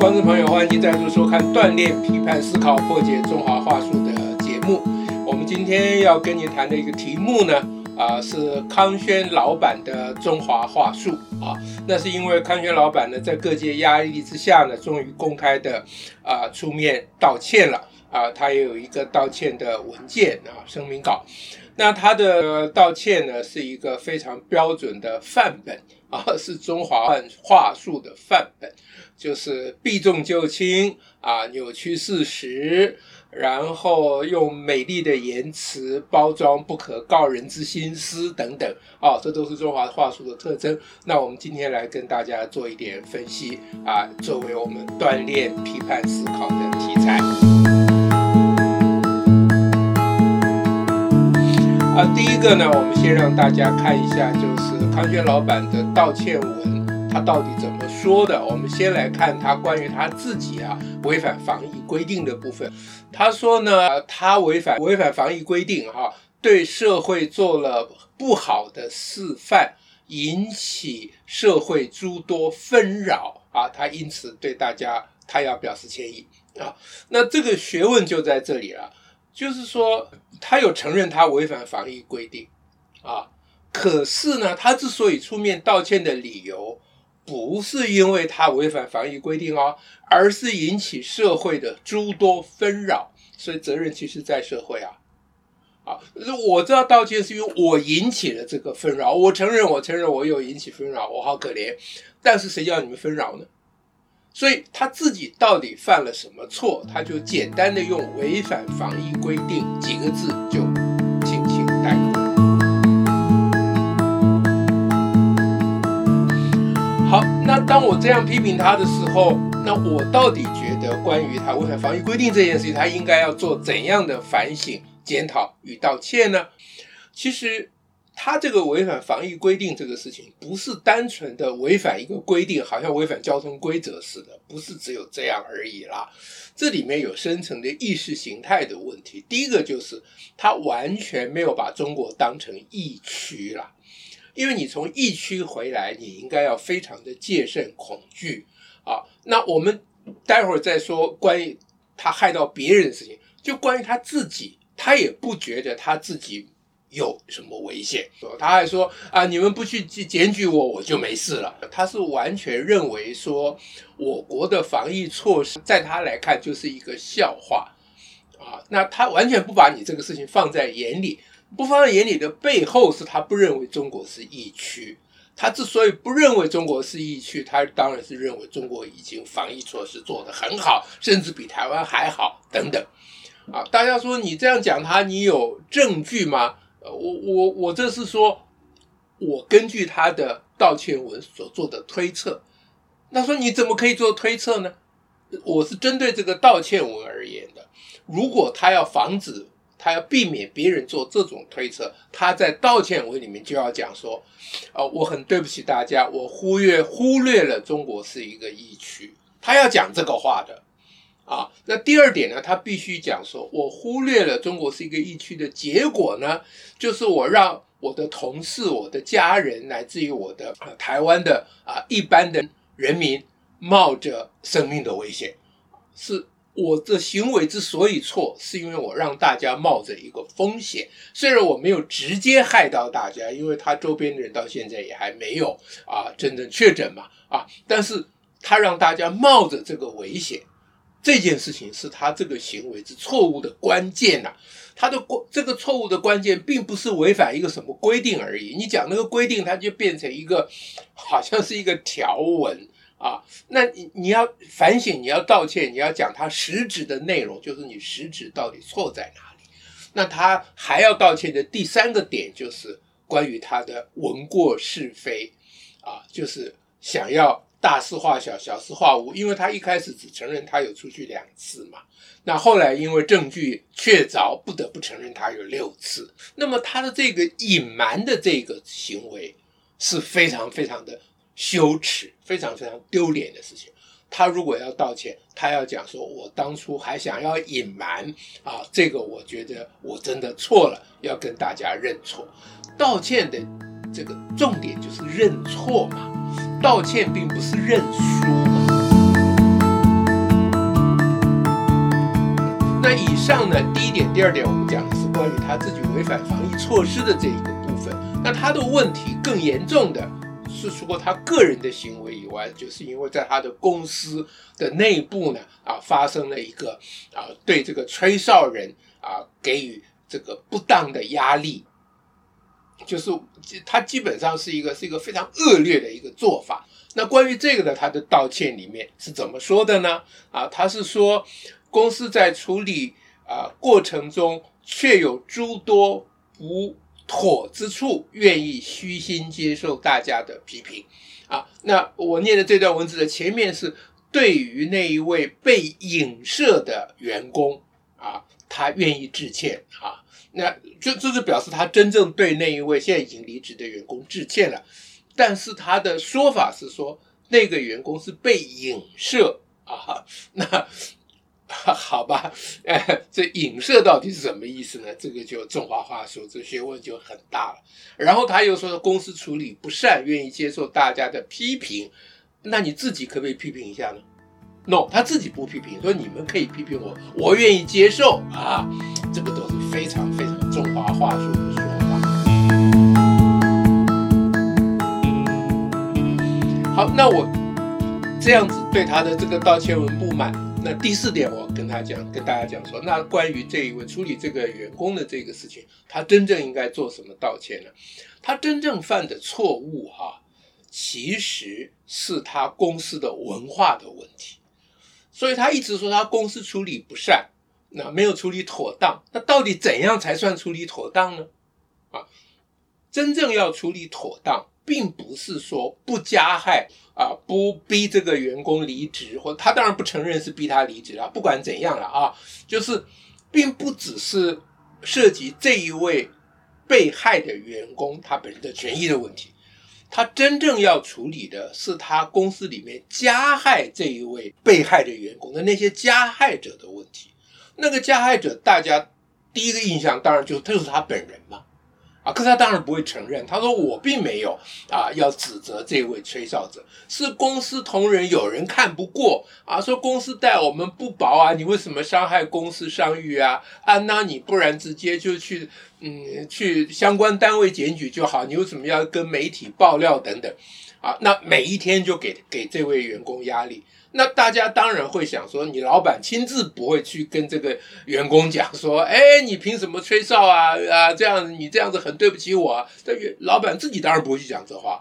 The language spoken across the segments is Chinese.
观众朋友，欢迎您再度收看《锻炼批判思考，破解中华话术》的节目。我们今天要跟你谈的一个题目呢，啊、是康轩老板的中华话术啊。那是因为康轩老板呢，在各界压力之下呢，终于公开的啊、出面道歉了啊。他也有一个道歉的文件啊，声明稿。那他的道歉呢，是一个非常标准的范本啊，是中华话术的范本，就是避重就轻啊，扭曲事实，然后用美丽的言辞包装不可告人之心思等等啊，这都是中华话术的特征。那我们今天来跟大家做一点分析啊，作为我们锻炼批判思考的题个呢，我们先让大家看一下，就是康轩老板的道歉文，他到底怎么说的？我们先来看他关于他自己啊违反防疫规定的部分。他说呢，他违反违反防疫规定，哈，对社会做了不好的示范，引起社会诸多纷扰啊，他因此对大家他要表示歉意啊。那这个学问就在这里了。就是说，他有承认他违反防疫规定，啊，可是呢，他之所以出面道歉的理由，不是因为他违反防疫规定哦，而是引起社会的诸多纷扰，所以责任其实在社会啊，啊，我知道道歉是因为我引起了这个纷扰，我承认，我承认我有引起纷扰，我好可怜，但是谁叫你们纷扰呢？所以他自己到底犯了什么错？他就简单的用违反防疫规定几个字就轻轻带过。好，那当我这样批评他的时候，那我到底觉得关于他违反防疫规定这件事情，他应该要做怎样的反省、检讨与道歉呢？其实。他这个违反防疫规定这个事情，不是单纯的违反一个规定，好像违反交通规则似的，不是只有这样而已啦。这里面有深层的意识形态的问题。第一个就是他完全没有把中国当成疫区啦，因为你从疫区回来，你应该要非常的戒慎恐惧啊。那我们待会儿再说关于他害到别人的事情，就关于他自己，他也不觉得他自己。有什么危险？他还说啊，你们不去检举我，我就没事了。他是完全认为说，我国的防疫措施在他来看就是一个笑话啊。那他完全不把你这个事情放在眼里，不放在眼里的背后是他不认为中国是疫区。他之所以不认为中国是疫区，他当然是认为中国已经防疫措施做得很好，甚至比台湾还好等等。啊，大家说你这样讲他，你有证据吗？呃，我我我这是说，我根据他的道歉文所做的推测。那说你怎么可以做推测呢？我是针对这个道歉文而言的。如果他要防止，他要避免别人做这种推测，他在道歉文里面就要讲说，呃，我很对不起大家，我忽略忽略了中国是一个疫区，他要讲这个话的。啊，那第二点呢，他必须讲说，我忽略了中国是一个疫区的结果呢，就是我让我的同事、我的家人，乃至于我的台湾的啊一般的人民，冒着生命的危险，是我的行为之所以错，是因为我让大家冒着一个风险，虽然我没有直接害到大家，因为他周边的人到现在也还没有啊真正确诊嘛啊，但是他让大家冒着这个危险。这件事情是他这个行为之错误的关键呐、他的关这个错误的关键并不是违反一个什么规定而已。你讲那个规定，它就变成一个好像是一个条文啊。那你你要反省，你要道歉，你要讲他实质的内容，就是你实质到底错在哪里。那他还要道歉的第三个点就是关于他的闻过是非啊，就是想要。大事化小，小事化无，因为他一开始只承认他有出去两次嘛，那后来因为证据确凿，不得不承认他有六次。那么他的这个隐瞒的这个行为是非常非常的羞耻，非常非常丢脸的事情。他如果要道歉，他要讲说：“我当初还想要隐瞒啊，这个我觉得我真的错了，要跟大家认错。”道歉的这个重点就是认错嘛。道歉并不是认输嘛。那以上呢，第一点、第二点，我们讲的是关于他自己违反防疫措施的这一个部分。那他的问题更严重的是，除了他个人的行为以外，就是因为在他的公司的内部呢，啊，发生了一个啊，对这个吹哨人啊给予这个不当的压力。就是他基本上是一个是一个非常恶劣的一个做法。那关于这个呢，他的道歉里面是怎么说的呢？啊，他是说。公司在处理啊、过程中，确有诸多不妥之处，愿意虚心接受大家的批评。啊，那我念的这段文字的前面是对于那一位被影射的员工啊，他愿意致歉啊，那就这是表示他真正对那一位现在已经离职的员工致歉了。但是他的说法是说，那个员工是被影射啊，那。好吧，哎，这影射到底是什么意思呢？这个就中华话说，这学问就很大了。然后他又说，公司处理不善，愿意接受大家的批评。那你自己可不可以批评一下呢？No，他自己不批评，说你们可以批评我，我愿意接受啊。这个都是非常非常中华话术的说法。好，那我这样子对他的这个道歉文不满。那第四点，我跟他讲，跟大家讲说，那关于这一位处理这个员工的这个事情，他真正应该做什么道歉呢？他真正犯的错误，哈，其实是他公司的文化的问题。所以他一直说他公司处理不善，那没有处理妥当。那到底怎样才算处理妥当呢？啊，真正要处理妥当，并不是说不加害。啊，不逼这个员工离职，或他当然不承认是逼他离职了。不管怎样了啊，就是并不只是涉及这一位被害的员工他本人的权益的问题，他真正要处理的是他公司里面加害这一位被害的员工的那些加害者的问题。那个加害者，大家第一个印象当然就是就是他本人嘛。可是他当然不会承认。他说：“我并没有啊，要指责这位吹哨者，是公司同仁有人看不过啊，说公司待我们不薄啊，你为什么伤害公司商誉啊？啊，那你不然直接就去嗯，去相关单位检举就好，你为什么要跟媒体爆料等等？啊，那每一天就给给这位员工压力。”那大家当然会想说，你老板亲自不会去跟这个员工讲说，哎，你凭什么吹哨啊？啊，这样你这样子很对不起我啊。这老板自己当然不会去讲这话。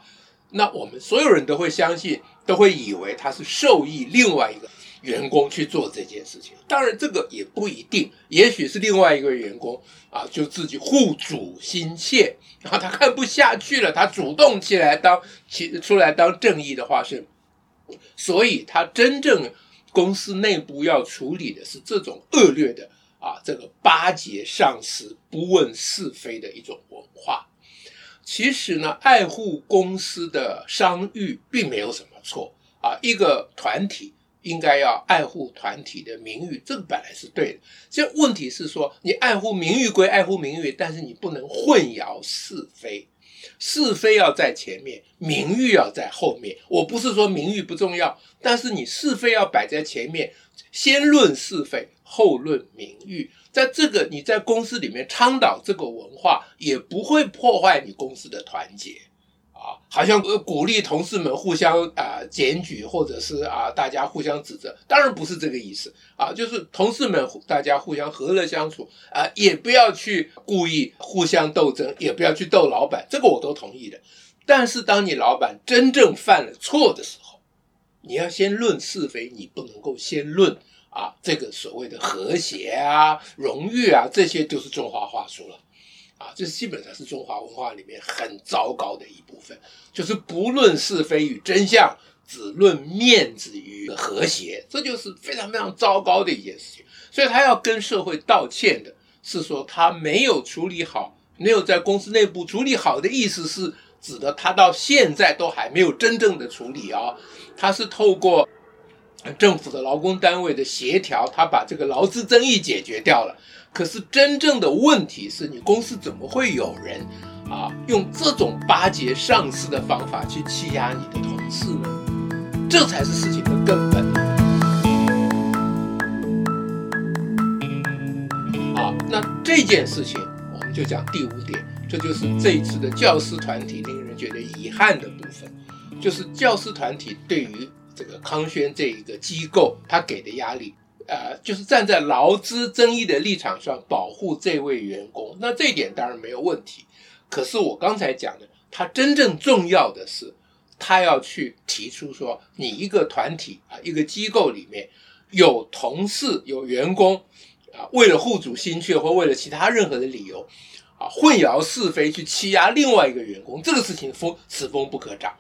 那我们所有人都会相信，都会以为他是受益另外一个员工去做这件事情。当然这个也不一定，也许是另外一个员工啊，就自己护主心切，然后他看不下去了，他主动起来当起出来当正义的化身。所以，他真正公司内部要处理的是这种恶劣的啊，这个巴结上司、不问是非的一种文化。其实呢，爱护公司的商誉并没有什么错啊。一个团体应该要爱护团体的名誉，这个本来是对的。这问题是说，你爱护名誉归爱护名誉，但是你不能混淆是非。是非要在前面，名誉要在后面。我不是说名誉不重要，但是你是非要摆在前面，先论是非，后论名誉。在这个你在公司里面倡导这个文化，也不会破坏你公司的团结。啊，好像鼓励同事们互相啊检举，或者是啊大家互相指责，当然不是这个意思啊，就是同事们大家互相和乐相处啊，也不要去故意互相斗争，也不要去斗老板，这个我都同意的。但是当你老板真正犯了错的时候，你要先论是非，你不能够先论啊这个所谓的和谐啊、荣誉啊，这些就是中华话说了。啊，这基本上是中华文化里面很糟糕的一部分，就是不论是非与真相，只论面子与和谐，这就是非常非常糟糕的一件事情。所以他要跟社会道歉的，是说他没有处理好，没有在公司内部处理好的意思是指的他到现在都还没有真正的处理啊，他是透过政府的劳工单位的协调，他把这个劳资争议解决掉了。可是真正的问题是你公司怎么会有人啊用这种巴结上司的方法去欺压你的同事呢？这才是事情的根本。这件事情，我们就讲第五点，这就是这一次的教师团体令人觉得遗憾的部分，就是教师团体对于这个康轩这一个机构他给的压力，呃，就是站在劳资争议的立场上保护这位员工，那这一点当然没有问题。可是我刚才讲的，他真正重要的是，他要去提出说，你一个团体啊，一个机构里面有同事、有员工啊，为了护主心切或为了其他任何的理由啊，混淆是非去欺压另外一个员工，这个事情风此风不可长。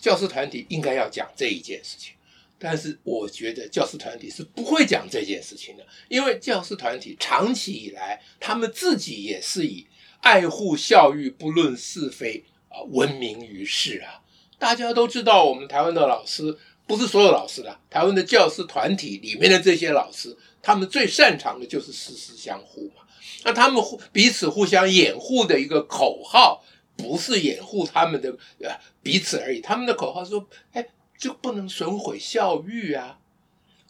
教师团体应该要讲这一件事情，但是我觉得教师团体是不会讲这件事情的，因为教师团体长期以来，他们自己也是以。爱护校育，不论是非啊，闻名于世啊！大家都知道，我们台湾的老师不是所有老师的，台湾的教师团体里面的这些老师，他们最擅长的就是师师相护嘛。那他们互彼此互相掩护的一个口号，不是掩护他们的呃彼此而已，他们的口号说：“哎，就不能损毁校誉啊！”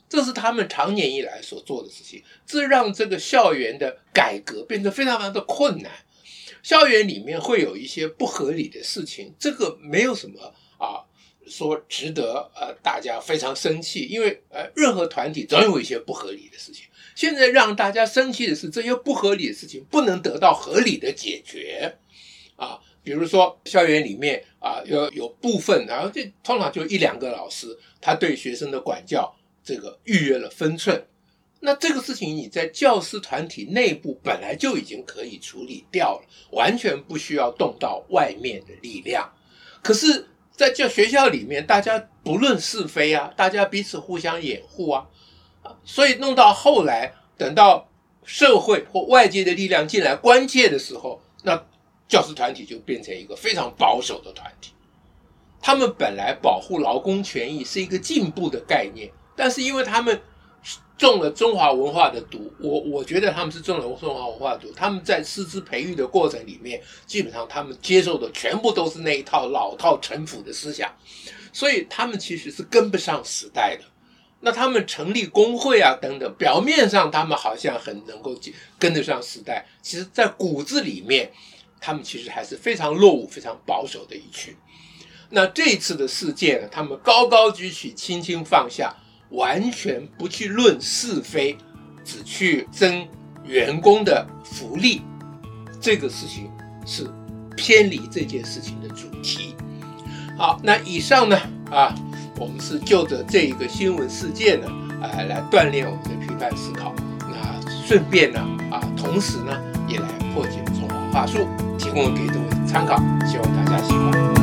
这是他们长年以来所做的事情，这让这个校园的改革变得非常非常的困难。校园里面会有一些不合理的事情，这个没有什么啊，说值得呃大家非常生气，因为呃任何团体总有一些不合理的事情。现在让大家生气的是这些不合理的事情不能得到合理的解决啊，比如说校园里面啊有有部分，然后这通常就一两个老师，他对学生的管教这个逾越了分寸。那这个事情你在教师团体内部本来就已经可以处理掉了，完全不需要动到外面的力量。可是，在教学校里面，大家不论是非啊，大家彼此互相掩护啊，所以弄到后来，等到社会或外界的力量进来关切的时候，那教师团体就变成一个非常保守的团体。他们本来保护劳工权益是一个进步的概念，但是因为他们。中了中华文化的毒，我我觉得他们是中了中华文化的毒。他们在师资培育的过程里面，基本上他们接受的全部都是那一套老套陈腐的思想，所以他们其实是跟不上时代的。那他们成立工会啊等等，表面上他们好像很能够跟得上时代，其实在骨子里面，他们其实还是非常落伍、非常保守的一群。那这次的事件呢，他们高高举起，轻轻放下。完全不去论是非，只去争员工的福利，这个事情是偏离这件事情的主题。好，那以上呢啊，我们是就着这一个新闻事件呢，啊来锻炼我们的批判思考。那顺便呢啊，同时呢也来破解法术，提供给各位参考，希望大家喜欢。